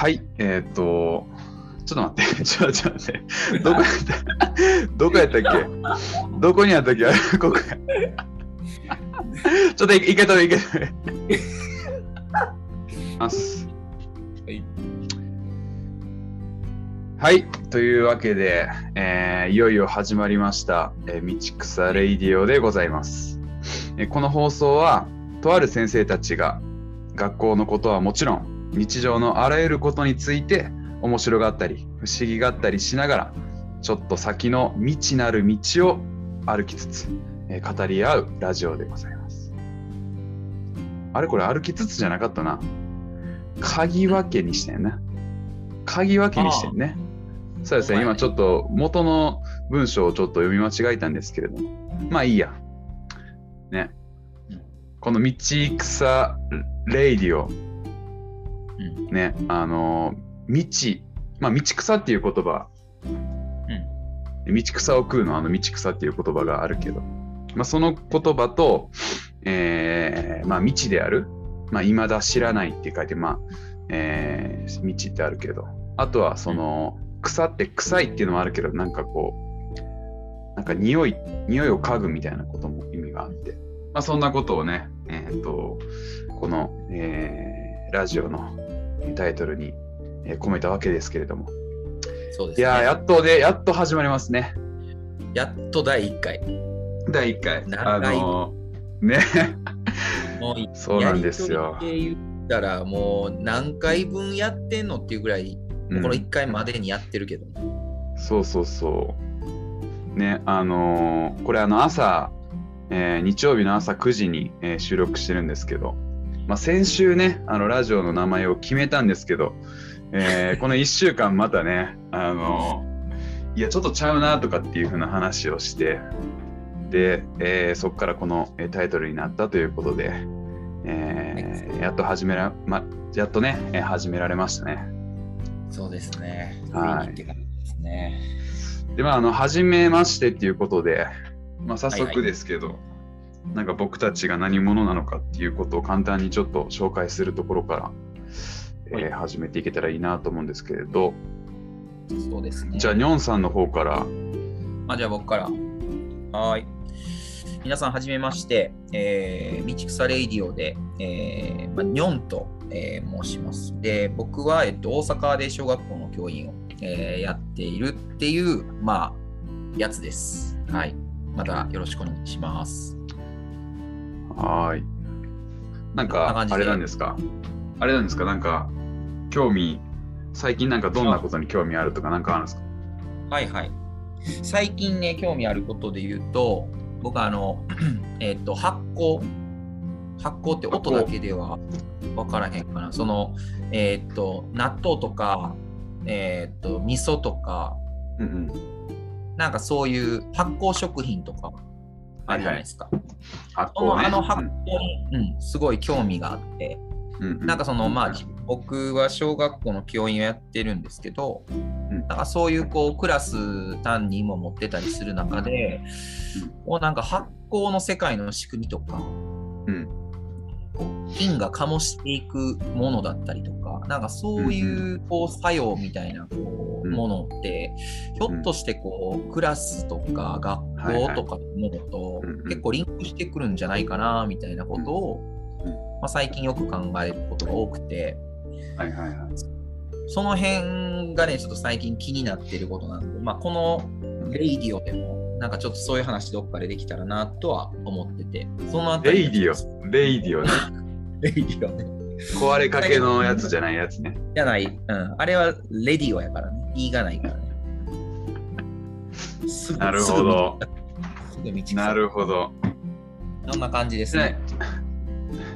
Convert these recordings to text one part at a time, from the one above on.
はい、えーっと、ちょっと待って、ちょっと待って、どこやった、どこやったっけ？どこにあったっけ？ここや。ちょっといけとれ、いけとれ。ます。はい。はい、というわけで、えーいよいよ始まりました、えー道草レイディオでございます。えーこの放送は、とある先生たちが学校のことはもちろん、日常のあらゆることについて面白がったり、不思議がったりしながら、ちょっと先の未知なる道を歩きつつ、えー語り合うラジオでございます。あれこれ歩きつつじゃなかったな。鍵分けにしてんな。鍵分けにしてんね。そうですね、今ちょっと元の文章をちょっと読み間違えたんですけれども。まあいいや。ねうん。この道草レイディオ、うん。ね、あの、道、まあ道草っていう言葉、道草を食うのあの道草っていう言葉があるけど、まあ、その言葉と、えーまあ、未知である、まあ、未だ知らないって書いて、まあえー未知ってあるけど、あとはその草って臭いっていうのもあるけど、なんかこう、なんか匂い、匂いを嗅ぐみたいなことも意味があって、まあ、そんなことをね、えー、とこの、えーラジオのタイトルに、えー込めたわけですけれども、そうですね。いやーやっとで、やっと始まりますね。やっと第1回。第1回。あ長いのーね。もうそうなんですよ言ったら、もう何回分やってんのっていうぐらい、うんこの1回までにやってるけど。そうそうそう。ね、あのーこれあの朝、えー日曜日の朝9時に、えー収録してるんですけど、まあ、先週ね、あのラジオの名前を決めたんですけど、えー この1週間またね、あのーいや、ちょっとちゃうなとかっていう風な話をして、で、えーそこからこのえータイトルになったということで、えーやっと始めら、ま、やっとね、えー始められましたね。そうですね。はいですね。で、まあ、あの、初めましてっていうことで、まあ、早速はいはいですけど、なんか僕たちが何者なのかっていうことを簡単にちょっと紹介するところから、えーはい始めていけたらいいなと思うんですけれど、そうですね。じゃあ、ニョンさんの方から、あじゃあ僕から。はーい。皆さん、はじめまして、えー、道草レイディオで、えーまあ、ニョンと、えー申します。で、僕は、えっと、大阪で小学校の教員を、えーやっているっていう、まあ、やつです。はい。またよろしくお願いします。はーい。なんか、あれなんですか？あれなんですか？なんか、興味、最近なんかどんなことに興味あるとかなんかあるんですか？はいはい。最近ね、興味あることで言うと、僕はあの、えっと、発酵。発酵って音だけでは分からへんかな。その、えっと、納豆とか、えっと、味噌とか、うんうん。なんかそういう発酵食品とかあるじゃないですか。発酵ね。あの発酵に、うん、すごい興味があって、うんうん。なんかそのまあ僕は小学校の教員をやってるんですけど、ん。なんかそういうこうクラス単位も持ってたりする中で、こうなんか発酵の世界の仕組みとか、菌が醸していくものだったりとか、なんかそういうこう作用みたいなこううん。ものって、ひょっとしてこうクラスとか学校とかのものと結構リンクしてくるんじゃないかなみたいなことを、うんまあ、最近よく考えることが多くて、はいはいはい。その辺がね、ちょっと最近気になってることなんで、まあ、このレイディオでも、なんかちょっとそういう話どっかでできたらなとは思ってて、その radio、 radio ね。レイディオね。壊れかけのやつじゃないやつね。じゃない、うん。あれはレディオやからね。イがないからね。すぐなるほど。すぐ道草なるほど。そんな感じですねね。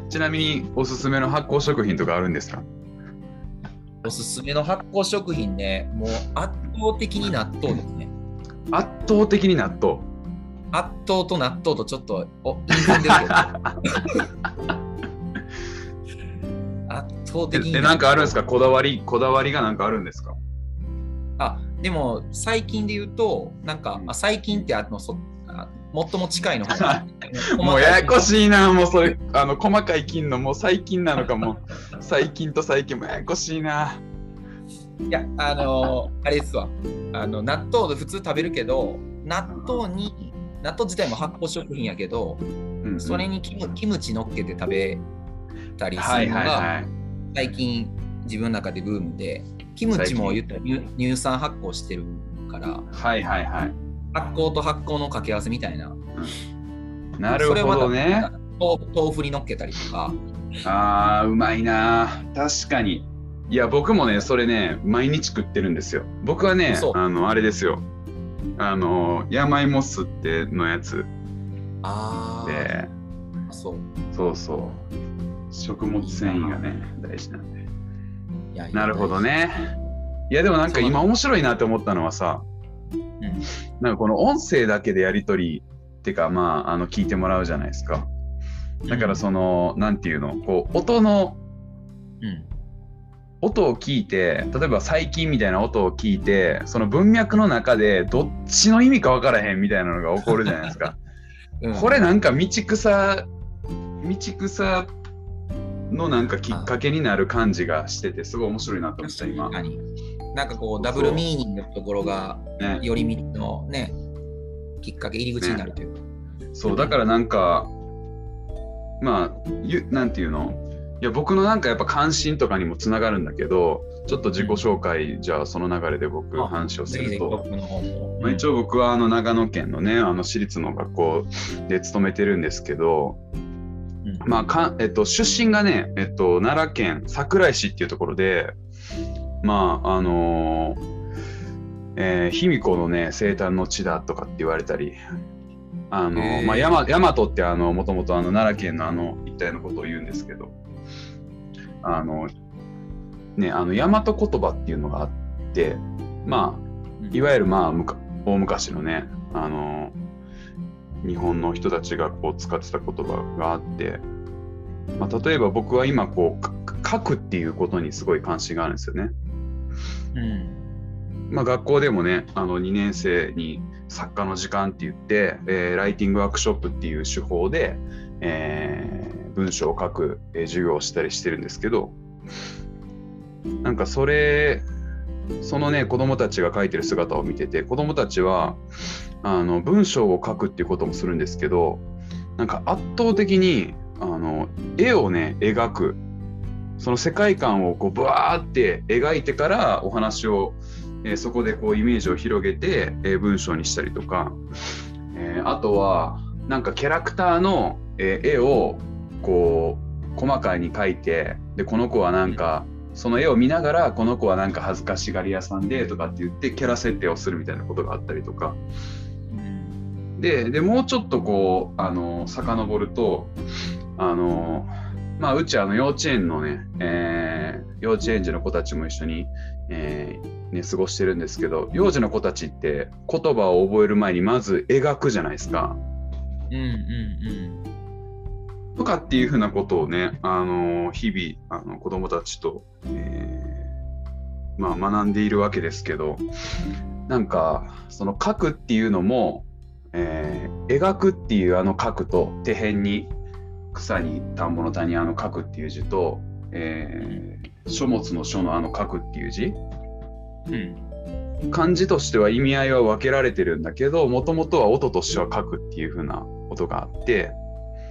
ちなみにおすすめの発酵食品とかあるんですか？おすすめの発酵食品ね、もう圧倒的に納豆ですね。圧倒的に納豆？圧倒と納豆とちょっと、お、言い込んでるけど。圧倒的に。え、なんかあるんですか？こだわり、こだわりがなんかあるんですか？あ、でも最近で言うと、なんか、あ最近ってあのそあ最も近いの もうややこい。しいな、もうそれ、あの、細かい菌のもう最近なのかも、最近と最近もややこしいな。いや、あのー、あれですわ。あの納豆で普通食べるけど、納豆に、納豆自体も発酵食品やけど、うんうん、それにキムキムチ乗っけて食べたりするのが、最近自分の中でブームで、キムチも乳酸発酵してるから、はいはいはい、発酵と発酵の掛け合わせみたいな。うん、なるほどね。豆腐に乗っけたりとか。あー、うまいな。確かに。いや、僕もね、それね、毎日食ってるんですよ。僕はね、あの、あれですよ。あの、山芋酢ってのやつ。あで、そう。そうそう。食物繊維がね、大事なんで。いやなるほどね。いや、でもなんか今面白いなって思ったのはさ、うん、なんかこの音声だけでやり取りっていうか、まあ、あの聞いてもらうじゃないですか。だからその、なんていうの、こう、音の、うん、音を聞いて、例えば最近みたいな音を聞いて、その文脈の中でどっちの意味か分からへんみたいなのが起こるじゃないですか。うん、これなんか道草、道草のなんかきっかけになる感じがしてて、すごい面白いなと思った、今。なんかこう、ダブルミーニングのところが、よりみのね、きっかけ、入り口になるというか。ね、そう、だからなんか、まあ、ゆなんていうの？いや僕のなんかやっぱ関心とかにもつながるんだけどちょっと自己紹介じゃあその流れで僕話をすると、まあ、一応僕はあの長野県のねあの私立の学校で勤めてるんですけど、まあかえっと、出身がね、えっと、奈良県桜井市っていうところでまああのーえー、卑弥呼のね生誕の地だとかって言われたりあの、えー、まあ、大和ってあのもともとあの奈良県のあの一帯のことを言うんですけどあのねあの大和言葉っていうのがあってまあいわゆるまあ大昔のねあの日本の人たちがこう使ってた言葉があって、まあ、例えば僕は今こう書くっていうことにすごい関心があるんですよね。うんまあ、学校でもねあの2年生に作家の時間って言って、えー、ライティングワークショップっていう手法で、えー、文章を書く、えー、授業をしたりしてるんですけどなんかそれそのね子供たちが書いてる姿を見てて子供たちはあの文章を書くっていうこともするんですけどなんか圧倒的にあの絵をね描く。その世界観をこうブワーって描いてからお話をえそこでこうイメージを広げて、え文章にしたりとか、えあとはなんかキャラクターの、え絵をこう細かいに描いてでこの子はなんかその絵を見ながらこの子はなんか恥ずかしがり屋さんでとかって言ってキャラ設定をするみたいなことがあったりとか。ででもうちょっとこうあの遡るとあのまあうちあの幼稚園のね、えー、幼稚園児の子たちも一緒に、えー、ね、過ごしてるんですけど幼児の子たちって言葉を覚える前にまず描くじゃないですか。うんうんうん、とかっていうふうなことをね、あの日々あの子どもたちと、えー、まあ、学んでいるわけですけどなんかその書くっていうのも、えー、描くっていうあの書くと手辺に草に田んぼの田にあの書くっていう字と、えー、書物の書のあの書くっていう字。うん、漢字としては意味合いは分けられてるんだけどもともとは音としては書くっていう風なことがあって、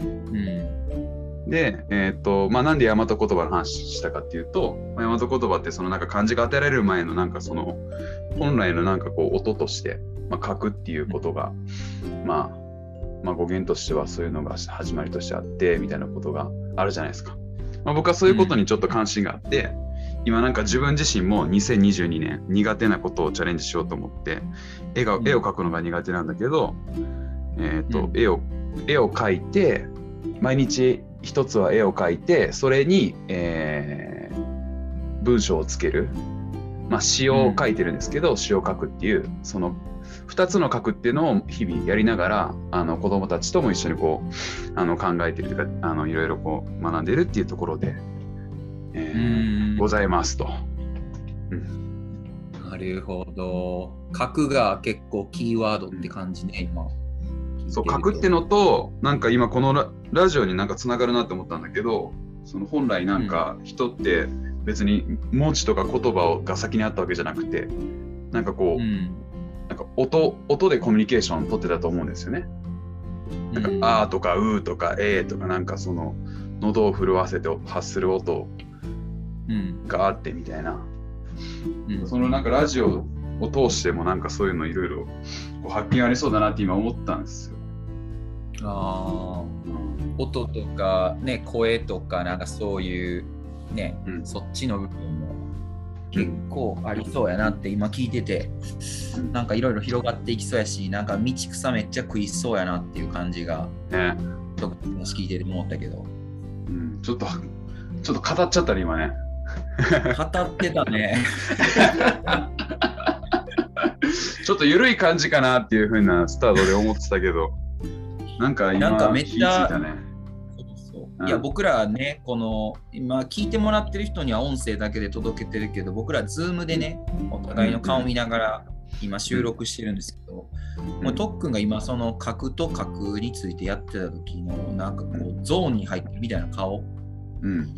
うん、で、えーとまあ、なんで大和言葉の話したかっていうと、まあ、大和言葉ってそのなんか漢字が与えられる前のなんかその本来のなんかこう音として、まあ、書くっていうことが、まあ、まあ語源としてはそういうのが始まりとしてあってみたいなことがあるじゃないですか。まあ、僕はそういうことにちょっと関心があって、今なんか自分自身も2022年苦手なことをチャレンジしようと思って絵が絵を描くのが苦手なんだけど、えーと、うん、絵を絵を描いて毎日一つは絵を描いてそれに、えー、文章をつける、まあ、詩を書いてるんですけど、うん、詩を書くっていうその2つの書くっていうのを日々やりながらあの子どもたちとも一緒にこうあの考えてるというかあのいろいろこう学んでるっていうところでえー、ございますと。うん、なるほど。核が結構キーワードって感じね、今。そう核ってのとなんか今このラジオになんかつながるなって思ったんだけどその本来なんか人って別に文字とか言葉が先にあったわけじゃなくてなんかこう、うん、なんか音音でコミュニケーション取ってたと思うんですよね。なんか、うん、あーとかうーとかえーとかなんかその喉を震わせて発する音があってみたいな、うん、そのなんかラジオを通してもなんかそういうのいろいろ発見ありそうだなって今思ったんですよ。あ音とか、ね、声とかなんかそういうね、うん、そっちの部分も結構ありそうやなって今聞いてて、うん、なんかいろいろ広がっていきそうやしなんか道草めっちゃ食いそうやなっていう感じが、ね、ちょっと聞いてて思ったけど、うん、ちょっとちょっと語っちゃったね今ね。語ってたね ちょっと緩い感じかなっていうふうなスタートで思ってたけど。なんか今なんかめっちゃ、ね、いや、僕らね、この、今聞いてもらってる人には音声だけで届けてるけど、僕ら、ズームでね、お互いの顔を見ながら、今収録してるんですけど、もう特訓が今、その角と角についてやってた時の、なんかこう、ゾーンに入ってるみたいな顔。うん。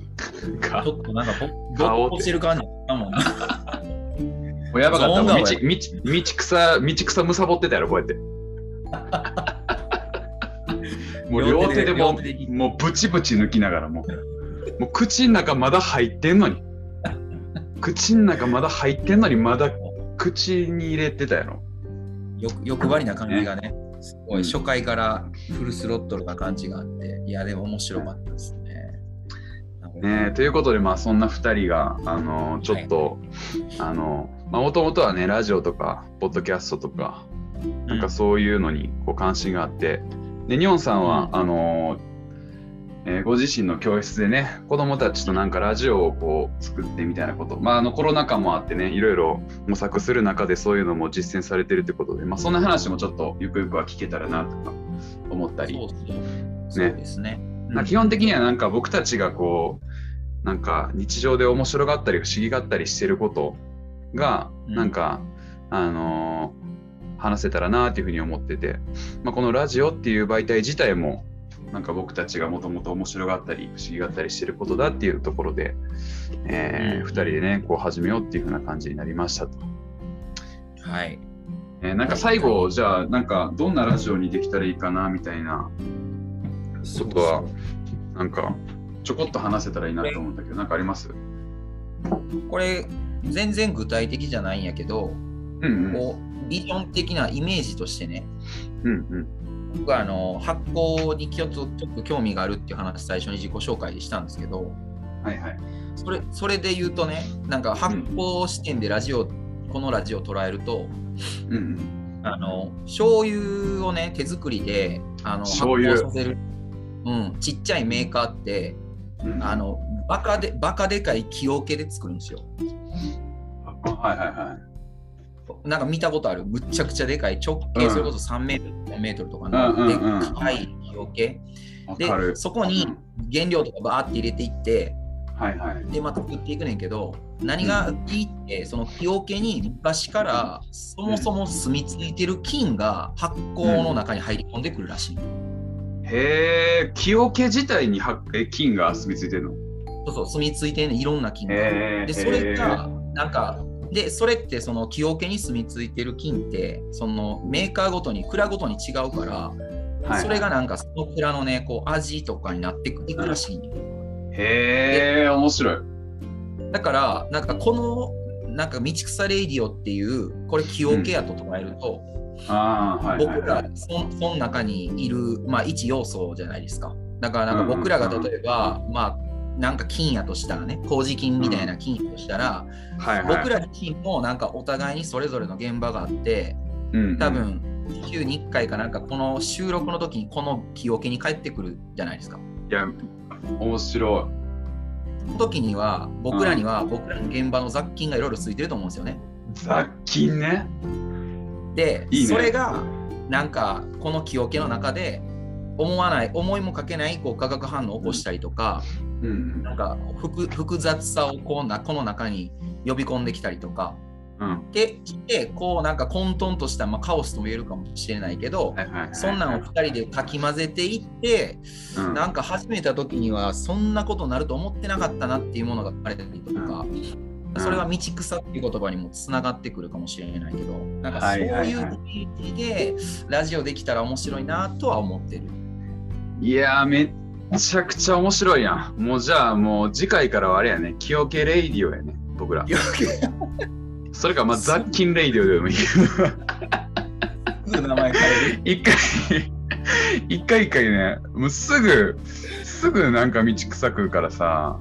ちょっとなんかぼ、ぼっとしてる感じだもんな。もうやばかった。道道道草、道草むさぼってたやろ、こうやって。もう両手でももうブチブチ抜きながらも。うもう口の中まだ入ってんのに。口の中まだ入ってんのにまだ口に入れてたやろ。欲張りな感じがね。すごい初回からフルスロットルな感じがあって。いやでも面白かったですね。ねということでまあそんな2人があのちょっと、はい、あのもともとはねラジオとかポッドキャストとかなんかそういうのにこう関心があって、で、ニョンさんは、あのえー、ご自身の教室でね、子供たちとなんかラジオをこう作ってみたいなこと、まあ、あのコロナ禍もあってね、いろいろ模索する中でそういうのも実践されてるってことで、まあ、そんな話もちょっとゆくゆくは聞けたらなとか思ったり。そうですね。うん、基本的にはなんか僕たちがこう、なんか日常で面白がったり不思議がったりしてることが、なんか、うん、あのー話せたらなっていうふうに思ってて、まあ、このラジオっていう媒体自体もなんか僕たちがもともと面白がったり不思議がったりしてることだっていうところで、えー、2人でねこう始めようっていうふうな感じになりましたと。はい。えー、なんか最後じゃあなんかどんなラジオにできたらいいかなみたいな。ことはなんかちょこっと話せたらいいなと思うんだけど何かあります？これ全然具体的じゃないんやけど、うんうん、こうビジョン的なイメージとしてね、うんうん、僕はあの発行にちょっとちょっと興味があるっていう話最初に自己紹介したんですけど、はいはい、それそれで言うとねなんか発行視点でラジオ、うん、このラジオを捉えると、うん、あの醤油をね手作りであの発行させる、うん、ちっちゃいメーカーって、うん、あのバカでバカでかい木桶で作るんですよ。はいはいはい。なんか見たことある？むちゃくちゃでかい直径それこそ3メートル、4メートルとかのでっかい木桶、でそこに原料とかバーって入れていって、はいはい、でまた作っていくねんけど何がいいって、その木桶に昔からそもそも住み着いてる菌が発酵の中に入り込んでくるらしい、うん、へえ木桶自体に菌が住み着いてるの？そうそう住み着いてるいろんな菌が。でそれがなんかでそれってその木桶に住み着いてる菌ってそのメーカーごとに蔵ごとに違うから、はい、それがなんかその蔵のねこう味とかになっていくらしい、ね、へえ面白い。だからなんかこのなんか道草レイディオっていうこれ木桶やと捉えると、うん。あはい、僕らそその中にいる、まあ、一要素じゃないですか。だからなんか僕らが例えば、まあなんか金やとしたらね麹金みたいな金やとしたら、うん。はいはい、僕ら自身もなんかお互いにそれぞれの現場があって、うん、多分週に1回かなんかこの収録の時にこの木桶に帰ってくるじゃないですか。いや面白い。時には僕らには僕らの現場の雑菌がいろいろついてると思うんですよね。雑菌ね。で、ね、それがなんかこの木桶の中で思わない思いもかけないこう化学反応を起こしたりとか、うん、なんか複複雑さをこうなこの中に呼び込んできたりとか、できてこうなんか混沌とした、まあ、カオスとも言えるかもしれないけど、そんなんを2人でかき混ぜていって、うん、なんか始めた時にはそんなことになると思ってなかったなっていうものがあれたりとか、うん、それは道草っていう言葉にもつながってくるかもしれないけどなんかそういう雰囲気でラジオできたら面白いなとは思ってる。いやめっちゃくちゃ面白いやん。もうじゃあもう次回からはあれやね、清気レイディオやね、僕ら。それか、まあ、雑菌レイディオでもいいけど。名前変える？一回、一回一回ね、もうすぐ、すぐなんか道草食うからさ。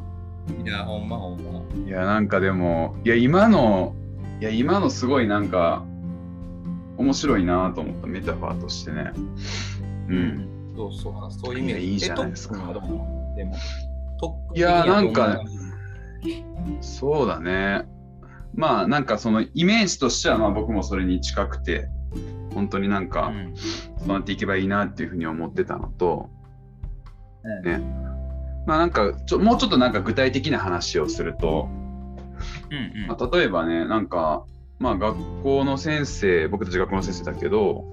いや、ほんまほんま。いや、なんかでも、いや、今の、いや、今のすごいなんか、面白いなと思ったメタファーとしてね。うん。そうそう、そういう意味でいいじゃないですか。でもいや、なんか、そうだね。まあなんかそのイメージとしてはまあ僕もそれに近くて本当になんかそうなっていけばいいなっていうふうに思ってたのと、ね。まあなんかちょもうちょっとなんか具体的な話をすると、うんうん。まあ、例えばねなんかまあ学校の先生僕たち学校の先生だけど、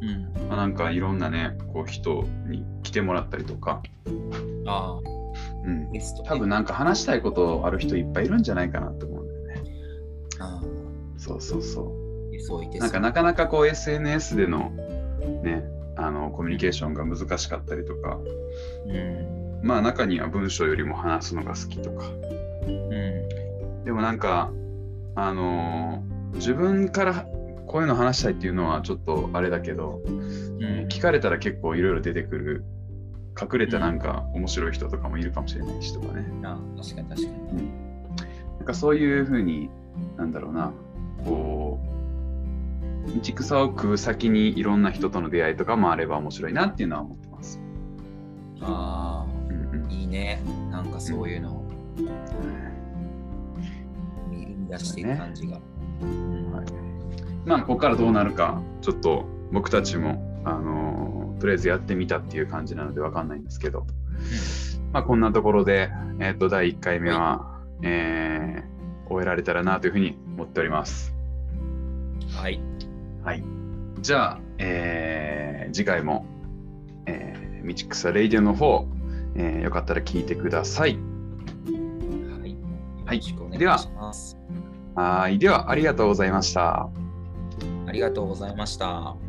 うん。まあ、なんかいろんなねこう人に来てもらったりとか。あ、うん、多分なんか話したいことある人いっぱいいるんじゃないかなと思うそうそうそう。なんかなかなかこう SNS でのね、あのコミュニケーションが難しかったりとか、うん、まあ中には文章よりも話すのが好きとか、うん、でもなんか、あのー、自分からこういうの話したいっていうのはちょっとあれだけど、うん、聞かれたら結構いろいろ出てくる。隠れたなんか面白い人とかもいるかもしれないしとかね。あ確かに確かに。うん、なんかそういうふうになんだろうな。こう道草を食う先にいろんな人との出会いとかもあれば面白いなっていうのは思ってます。ああ、うんうん、いいね。なんかそういうのを、うん、生み出していく感じが。ねはい、まあ、ここからどうなるか、ちょっと僕たちも、あのー、とりあえずやってみたっていう感じなのでわかんないんですけど、まあ、こんなところで、えっ、ー、と、第1回目は、はい、えー終えられたらなというふうに思っております。はい。はい。じゃあ、えー、次回も、えー、道草レイディオの方、えー、よかったら聞いてください。はい。はい。では、はい。では、ありがとうございました。ありがとうございました。